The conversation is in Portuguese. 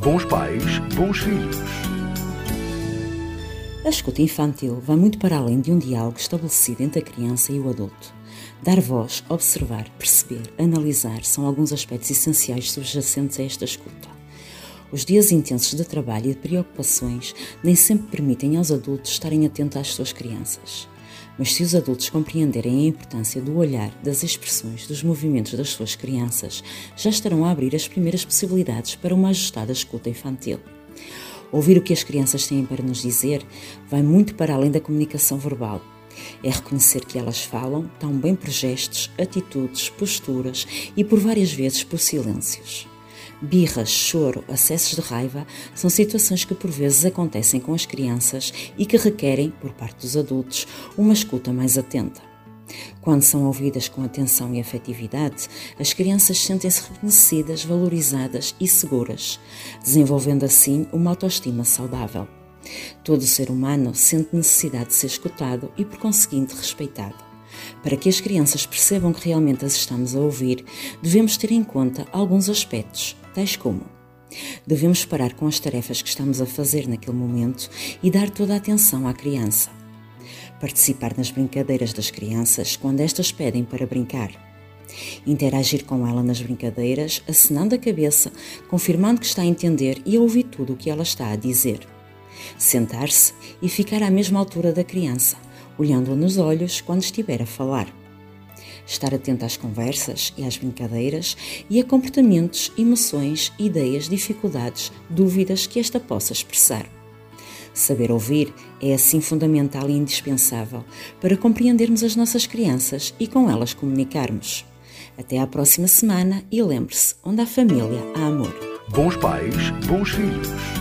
Bons pais, bons filhos. A escuta infantil vai muito para além de um diálogo estabelecido entre a criança e o adulto. Dar voz, observar, perceber, analisar são alguns aspectos essenciais subjacentes a esta escuta. Os dias intensos de trabalho e de preocupações nem sempre permitem aos adultos estarem atentos às suas crianças. Mas se os adultos compreenderem a importância do olhar, das expressões, dos movimentos das suas crianças, já estarão a abrir as primeiras possibilidades para uma ajustada escuta infantil. Ouvir o que as crianças têm para nos dizer vai muito para além da comunicação verbal. É reconhecer que elas falam tão bem por gestos, atitudes, posturas e por várias vezes por silêncios. Birras, choro, acessos de raiva são situações que por vezes acontecem com as crianças e que requerem, por parte dos adultos, uma escuta mais atenta. Quando são ouvidas com atenção e afetividade, as crianças sentem-se reconhecidas, valorizadas e seguras, desenvolvendo assim uma autoestima saudável. Todo ser humano sente necessidade de ser escutado e, por conseguinte, respeitado. Para que as crianças percebam que realmente as estamos a ouvir, devemos ter em conta alguns aspectos, tais como Devemos parar com as tarefas que estamos a fazer naquele momento e dar toda a atenção à criança. Participar nas brincadeiras das crianças quando estas pedem para brincar. Interagir com ela nas brincadeiras, acenando a cabeça, confirmando que está a entender e a ouvir tudo o que ela está a dizer. Sentar-se e ficar à mesma altura da criança, olhando-a nos olhos quando estiver a falar. Estar atento às conversas e às brincadeiras e a comportamentos, emoções, ideias, dificuldades, dúvidas que esta possa expressar. Saber ouvir é assim fundamental e indispensável para compreendermos as nossas crianças e com elas comunicarmos. Até à próxima semana e lembre-se: onde há família, há amor. Bons pais, bons filhos.